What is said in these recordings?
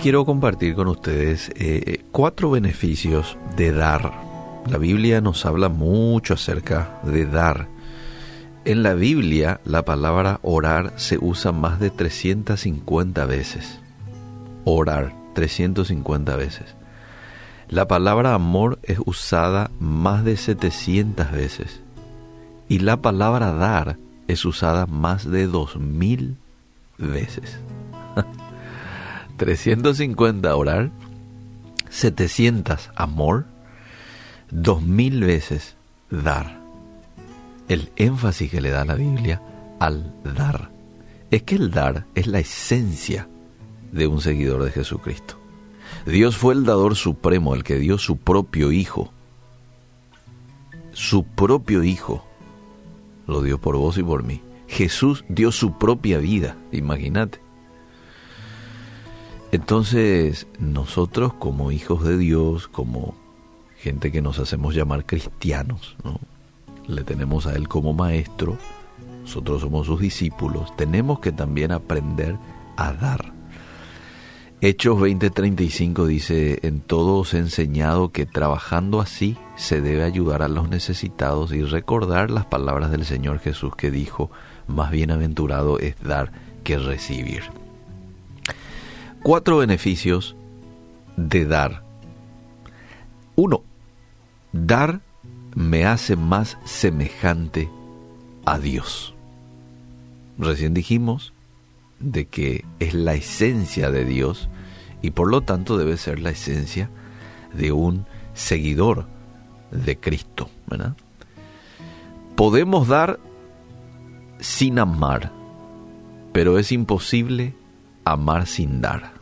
quiero compartir con ustedes eh, cuatro beneficios de dar. La Biblia nos habla mucho acerca de dar. En la Biblia la palabra orar se usa más de 350 veces. Orar, 350 veces. La palabra amor es usada más de 700 veces. Y la palabra dar es usada más de 2000 veces. 350 orar, 700 amor, 2000 veces dar. El énfasis que le da la Biblia al dar es que el dar es la esencia de un seguidor de Jesucristo. Dios fue el dador supremo, el que dio su propio Hijo. Su propio Hijo lo dio por vos y por mí. Jesús dio su propia vida, imagínate. Entonces, nosotros como hijos de Dios, como gente que nos hacemos llamar cristianos, le tenemos a Él como maestro, nosotros somos sus discípulos, tenemos que también aprender a dar. Hechos 20:35 dice, en todo os he enseñado que trabajando así se debe ayudar a los necesitados y recordar las palabras del Señor Jesús que dijo, más bienaventurado es dar que recibir. Cuatro beneficios de dar. Uno, dar me hace más semejante a Dios. Recién dijimos de que es la esencia de Dios y por lo tanto debe ser la esencia de un seguidor de Cristo. Podemos dar sin amar, pero es imposible amar sin dar.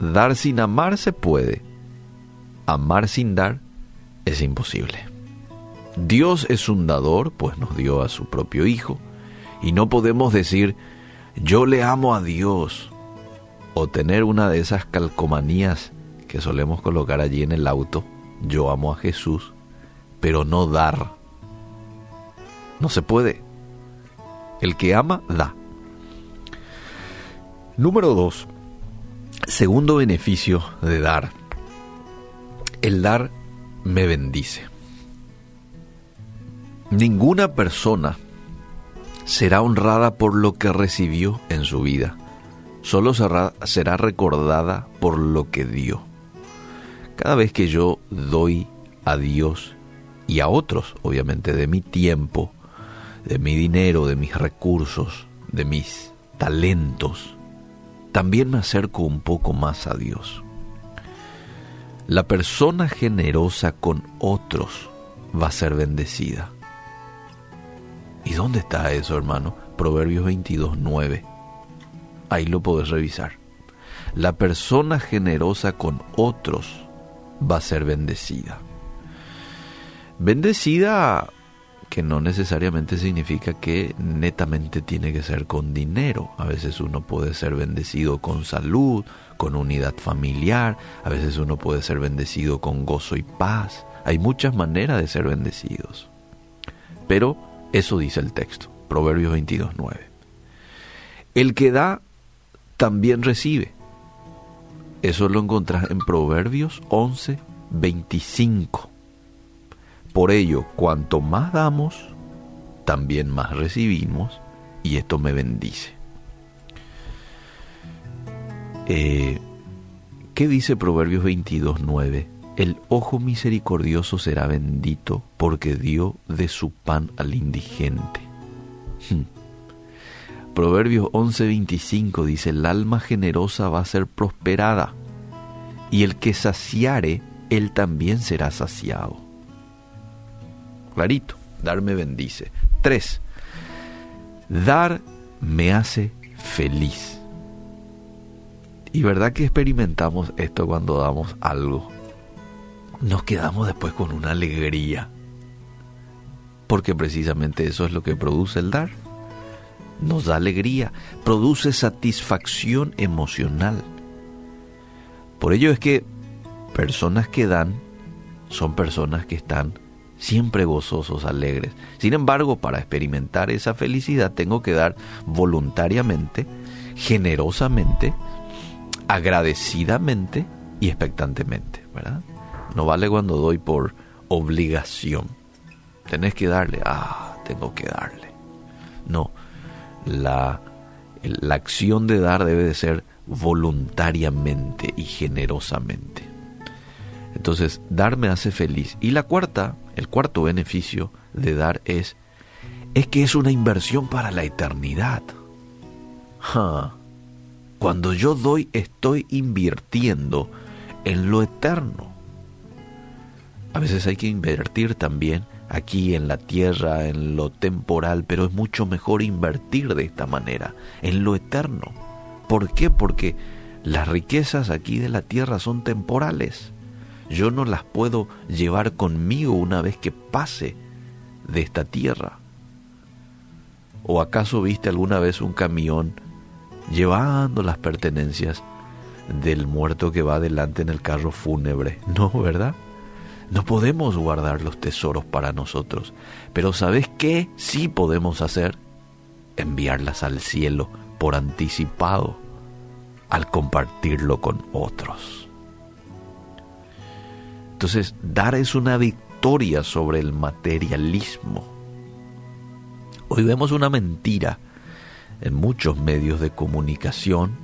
Dar sin amar se puede, amar sin dar es imposible. Dios es un dador, pues nos dio a su propio Hijo, y no podemos decir, yo le amo a Dios, o tener una de esas calcomanías que solemos colocar allí en el auto, yo amo a Jesús, pero no dar. No se puede. El que ama, da. Número dos, segundo beneficio de dar. El dar me bendice. Ninguna persona será honrada por lo que recibió en su vida. Solo será, será recordada por lo que dio. Cada vez que yo doy a Dios y a otros, obviamente, de mi tiempo, de mi dinero, de mis recursos, de mis talentos, también me acerco un poco más a Dios. La persona generosa con otros va a ser bendecida. ¿Y dónde está eso, hermano? Proverbios 22, 9. Ahí lo podés revisar. La persona generosa con otros va a ser bendecida. Bendecida que no necesariamente significa que netamente tiene que ser con dinero. A veces uno puede ser bendecido con salud, con unidad familiar, a veces uno puede ser bendecido con gozo y paz. Hay muchas maneras de ser bendecidos. Pero eso dice el texto, Proverbios 22.9. El que da, también recibe. Eso lo encontrás en Proverbios 11.25. Por ello, cuanto más damos, también más recibimos, y esto me bendice. Eh, ¿Qué dice Proverbios 22, 9? El ojo misericordioso será bendito porque dio de su pan al indigente. Hmm. Proverbios 11:25 dice, el alma generosa va a ser prosperada, y el que saciare, él también será saciado. Clarito, dar me bendice. Tres, dar me hace feliz. Y verdad que experimentamos esto cuando damos algo. Nos quedamos después con una alegría. Porque precisamente eso es lo que produce el dar. Nos da alegría, produce satisfacción emocional. Por ello es que personas que dan son personas que están siempre gozosos, alegres. Sin embargo, para experimentar esa felicidad tengo que dar voluntariamente, generosamente, agradecidamente y expectantemente, ¿verdad? No vale cuando doy por obligación. Tenés que darle, ah, tengo que darle. No, la, la acción de dar debe de ser voluntariamente y generosamente. Entonces, dar me hace feliz. Y la cuarta, el cuarto beneficio de dar es, es que es una inversión para la eternidad. Cuando yo doy, estoy invirtiendo en lo eterno. A veces hay que invertir también aquí en la tierra, en lo temporal, pero es mucho mejor invertir de esta manera, en lo eterno. ¿Por qué? Porque las riquezas aquí de la tierra son temporales. Yo no las puedo llevar conmigo una vez que pase de esta tierra. ¿O acaso viste alguna vez un camión llevando las pertenencias del muerto que va adelante en el carro fúnebre? No, ¿verdad? No podemos guardar los tesoros para nosotros, pero ¿sabes qué sí podemos hacer? Enviarlas al cielo por anticipado al compartirlo con otros. Entonces, dar es una victoria sobre el materialismo. Hoy vemos una mentira en muchos medios de comunicación,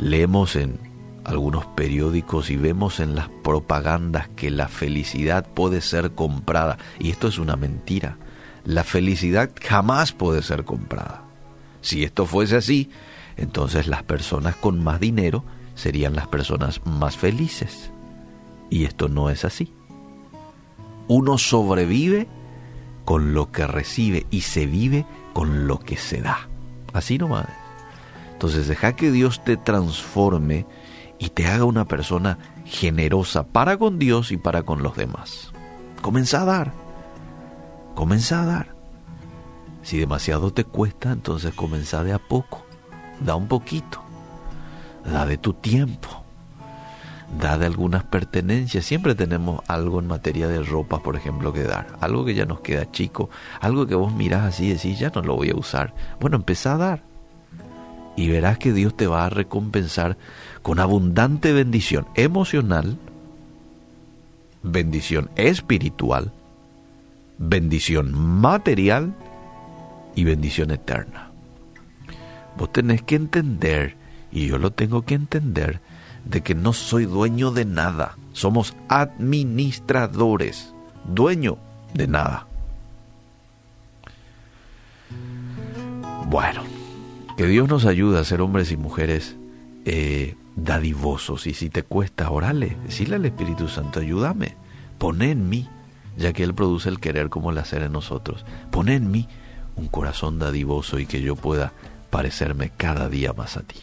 leemos en algunos periódicos y vemos en las propagandas que la felicidad puede ser comprada. Y esto es una mentira. La felicidad jamás puede ser comprada. Si esto fuese así, entonces las personas con más dinero serían las personas más felices. Y esto no es así. Uno sobrevive con lo que recibe y se vive con lo que se da. Así nomás. Entonces deja que Dios te transforme y te haga una persona generosa para con Dios y para con los demás. Comienza a dar. Comienza a dar. Si demasiado te cuesta, entonces comienza de a poco. Da un poquito. Da de tu tiempo. Da de algunas pertenencias. Siempre tenemos algo en materia de ropa, por ejemplo, que dar. Algo que ya nos queda chico. Algo que vos mirás así y decís, ya no lo voy a usar. Bueno, empieza a dar. Y verás que Dios te va a recompensar con abundante bendición emocional, bendición espiritual, bendición material y bendición eterna. Vos tenés que entender, y yo lo tengo que entender, de que no soy dueño de nada. Somos administradores, dueño de nada. Bueno, que Dios nos ayude a ser hombres y mujeres eh, dadivosos. Y si te cuesta, orale, decirle al Espíritu Santo, ayúdame, pon en mí, ya que Él produce el querer como el hacer en nosotros, pon en mí un corazón dadivoso y que yo pueda parecerme cada día más a ti.